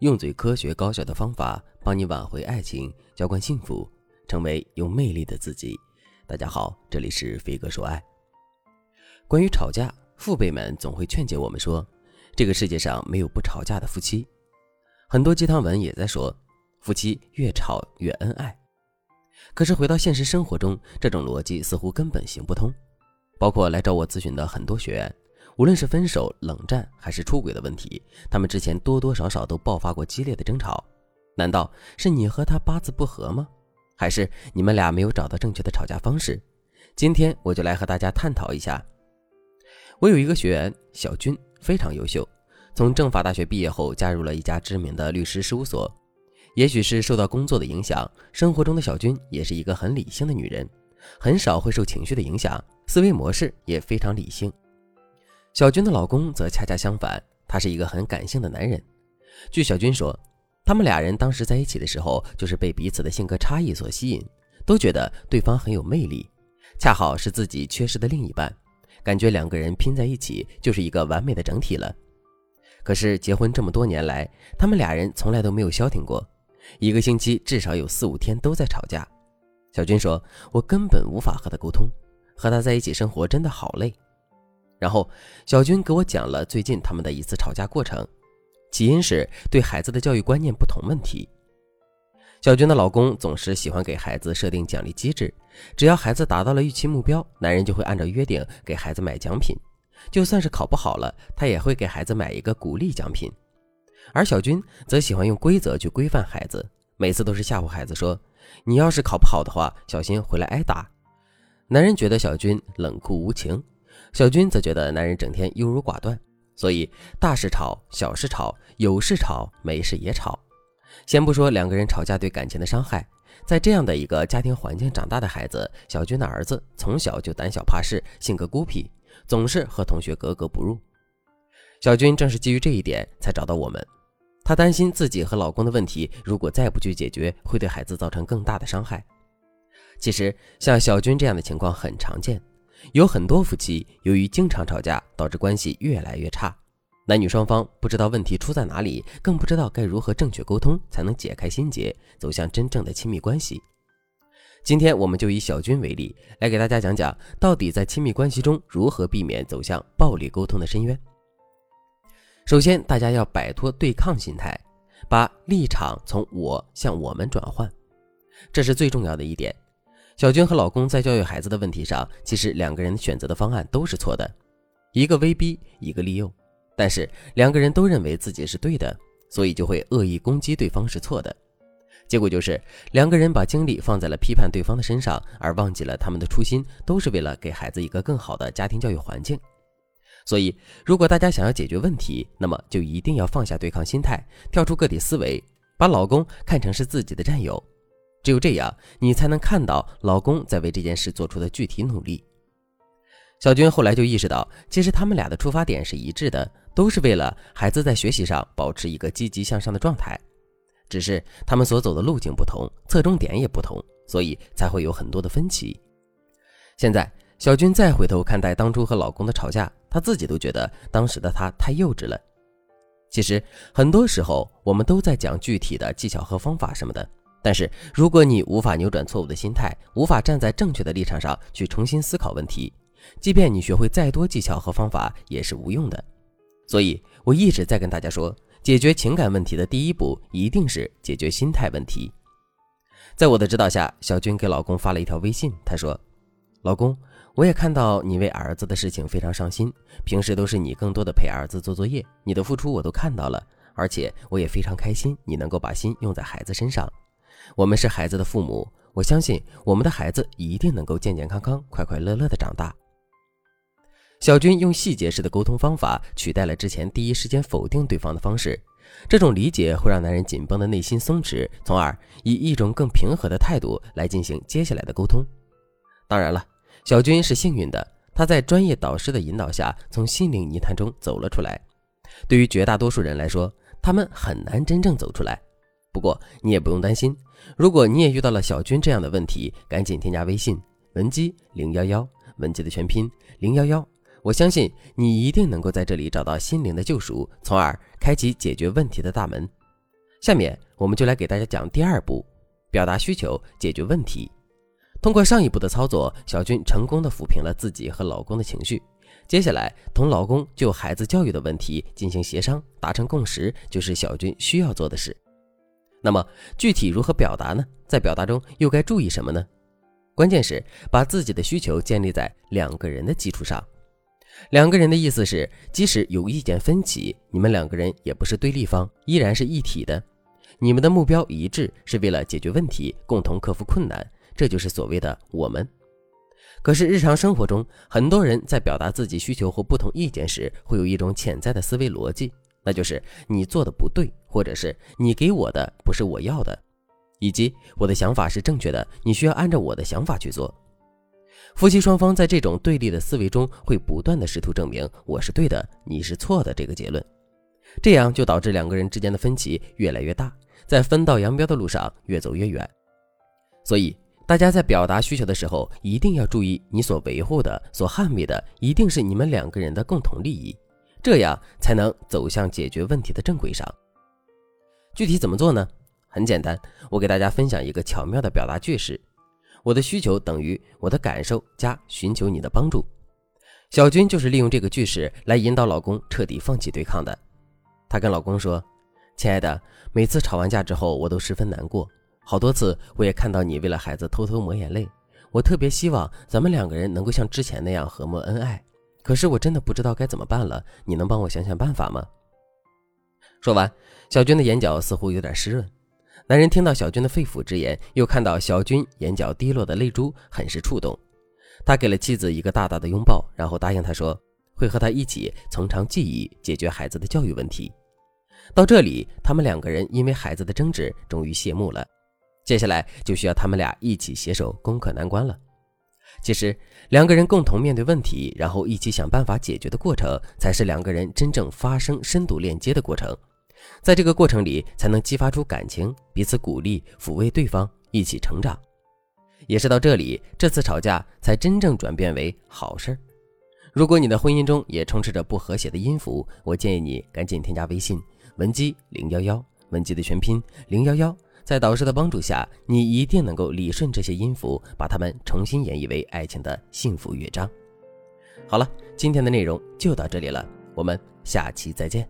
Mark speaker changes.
Speaker 1: 用最科学高效的方法帮你挽回爱情，浇灌幸福，成为有魅力的自己。大家好，这里是飞哥说爱。关于吵架，父辈们总会劝解我们说，这个世界上没有不吵架的夫妻。很多鸡汤文也在说，夫妻越吵越恩爱。可是回到现实生活中，这种逻辑似乎根本行不通。包括来找我咨询的很多学员。无论是分手、冷战还是出轨的问题，他们之前多多少少都爆发过激烈的争吵。难道是你和他八字不合吗？还是你们俩没有找到正确的吵架方式？今天我就来和大家探讨一下。我有一个学员小军，非常优秀，从政法大学毕业后加入了一家知名的律师事务所。也许是受到工作的影响，生活中的小军也是一个很理性的女人，很少会受情绪的影响，思维模式也非常理性。小军的老公则恰恰相反，他是一个很感性的男人。据小军说，他们俩人当时在一起的时候，就是被彼此的性格差异所吸引，都觉得对方很有魅力，恰好是自己缺失的另一半，感觉两个人拼在一起就是一个完美的整体了。可是结婚这么多年来，他们俩人从来都没有消停过，一个星期至少有四五天都在吵架。小军说：“我根本无法和他沟通，和他在一起生活真的好累。”然后，小军给我讲了最近他们的一次吵架过程，起因是对孩子的教育观念不同问题。小军的老公总是喜欢给孩子设定奖励机制，只要孩子达到了预期目标，男人就会按照约定给孩子买奖品，就算是考不好了，他也会给孩子买一个鼓励奖品。而小军则喜欢用规则去规范孩子，每次都是吓唬孩子说：“你要是考不好的话，小心回来挨打。”男人觉得小军冷酷无情。小军则觉得男人整天优柔寡断，所以大事吵，小事吵，有事吵，没事也吵。先不说两个人吵架对感情的伤害，在这样的一个家庭环境长大的孩子，小军的儿子从小就胆小怕事，性格孤僻，总是和同学格格不入。小军正是基于这一点才找到我们，她担心自己和老公的问题，如果再不去解决，会对孩子造成更大的伤害。其实像小军这样的情况很常见。有很多夫妻由于经常吵架，导致关系越来越差。男女双方不知道问题出在哪里，更不知道该如何正确沟通才能解开心结，走向真正的亲密关系。今天我们就以小军为例，来给大家讲讲到底在亲密关系中如何避免走向暴力沟通的深渊。首先，大家要摆脱对抗心态，把立场从我向我们转换，这是最重要的一点。小军和老公在教育孩子的问题上，其实两个人选择的方案都是错的，一个威逼，一个利诱，但是两个人都认为自己是对的，所以就会恶意攻击对方是错的，结果就是两个人把精力放在了批判对方的身上，而忘记了他们的初心都是为了给孩子一个更好的家庭教育环境。所以，如果大家想要解决问题，那么就一定要放下对抗心态，跳出个体思维，把老公看成是自己的战友。只有这样，你才能看到老公在为这件事做出的具体努力。小军后来就意识到，其实他们俩的出发点是一致的，都是为了孩子在学习上保持一个积极向上的状态，只是他们所走的路径不同，侧重点也不同，所以才会有很多的分歧。现在，小军再回头看待当初和老公的吵架，她自己都觉得当时的她太幼稚了。其实，很多时候我们都在讲具体的技巧和方法什么的。但是，如果你无法扭转错误的心态，无法站在正确的立场上去重新思考问题，即便你学会再多技巧和方法，也是无用的。所以，我一直在跟大家说，解决情感问题的第一步，一定是解决心态问题。在我的指导下，小军给老公发了一条微信，他说：“老公，我也看到你为儿子的事情非常伤心，平时都是你更多的陪儿子做作业，你的付出我都看到了，而且我也非常开心，你能够把心用在孩子身上。”我们是孩子的父母，我相信我们的孩子一定能够健健康康、快快乐乐的长大。小军用细节式的沟通方法取代了之前第一时间否定对方的方式，这种理解会让男人紧绷的内心松弛，从而以一种更平和的态度来进行接下来的沟通。当然了，小军是幸运的，他在专业导师的引导下从心灵泥潭中走了出来。对于绝大多数人来说，他们很难真正走出来。不过你也不用担心，如果你也遇到了小军这样的问题，赶紧添加微信文姬零幺幺，文姬的全拼零幺幺，我相信你一定能够在这里找到心灵的救赎，从而开启解决问题的大门。下面我们就来给大家讲第二步，表达需求，解决问题。通过上一步的操作，小军成功的抚平了自己和老公的情绪。接下来，同老公就孩子教育的问题进行协商，达成共识，就是小军需要做的事。那么，具体如何表达呢？在表达中又该注意什么呢？关键是把自己的需求建立在两个人的基础上。两个人的意思是，即使有意见分歧，你们两个人也不是对立方，依然是一体的。你们的目标一致，是为了解决问题，共同克服困难。这就是所谓的“我们”。可是日常生活中，很多人在表达自己需求或不同意见时，会有一种潜在的思维逻辑，那就是你做的不对，或者是你给我的不是我要的，以及我的想法是正确的，你需要按照我的想法去做。夫妻双方在这种对立的思维中，会不断的试图证明我是对的，你是错的这个结论，这样就导致两个人之间的分歧越来越大，在分道扬镳的路上越走越远。所以。大家在表达需求的时候，一定要注意，你所维护的、所捍卫的，一定是你们两个人的共同利益，这样才能走向解决问题的正轨上。具体怎么做呢？很简单，我给大家分享一个巧妙的表达句式：我的需求等于我的感受加寻求你的帮助。小军就是利用这个句式来引导老公彻底放弃对抗的。她跟老公说：“亲爱的，每次吵完架之后，我都十分难过。”好多次，我也看到你为了孩子偷偷抹眼泪。我特别希望咱们两个人能够像之前那样和睦恩爱，可是我真的不知道该怎么办了。你能帮我想想办法吗？说完，小军的眼角似乎有点湿润。男人听到小军的肺腑之言，又看到小军眼角滴落的泪珠，很是触动。他给了妻子一个大大的拥抱，然后答应她说会和他一起从长计议，解决孩子的教育问题。到这里，他们两个人因为孩子的争执终于谢幕了。接下来就需要他们俩一起携手攻克难关了。其实，两个人共同面对问题，然后一起想办法解决的过程，才是两个人真正发生深度链接的过程。在这个过程里，才能激发出感情，彼此鼓励、抚慰对方，一起成长。也是到这里，这次吵架才真正转变为好事儿。如果你的婚姻中也充斥着不和谐的音符，我建议你赶紧添加微信文姬零幺幺，文姬的全拼零幺幺。在导师的帮助下，你一定能够理顺这些音符，把它们重新演绎为爱情的幸福乐章。好了，今天的内容就到这里了，我们下期再见。